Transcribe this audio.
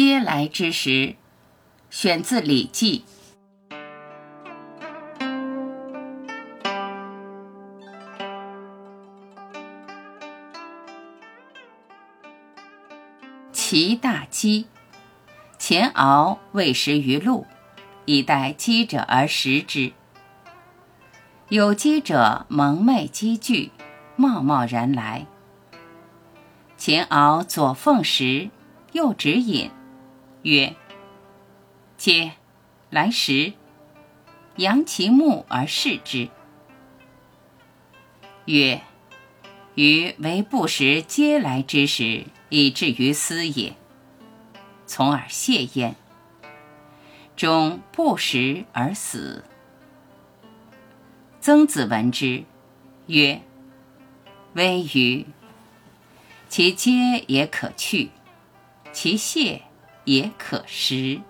嗟来之食，选自《礼记》。其大饥，前敖未食于路，以待饥者而食之。有饥者蒙昧积聚，贸贸然来。前敖左奉食，右执饮，曰：“嗟，来食。”扬其目而视之，曰：“余为不食嗟来之食，以至于斯也。”从而谢焉。终不食而死。曾子闻之，曰：“微于其嗟也可去，其谢也可食。”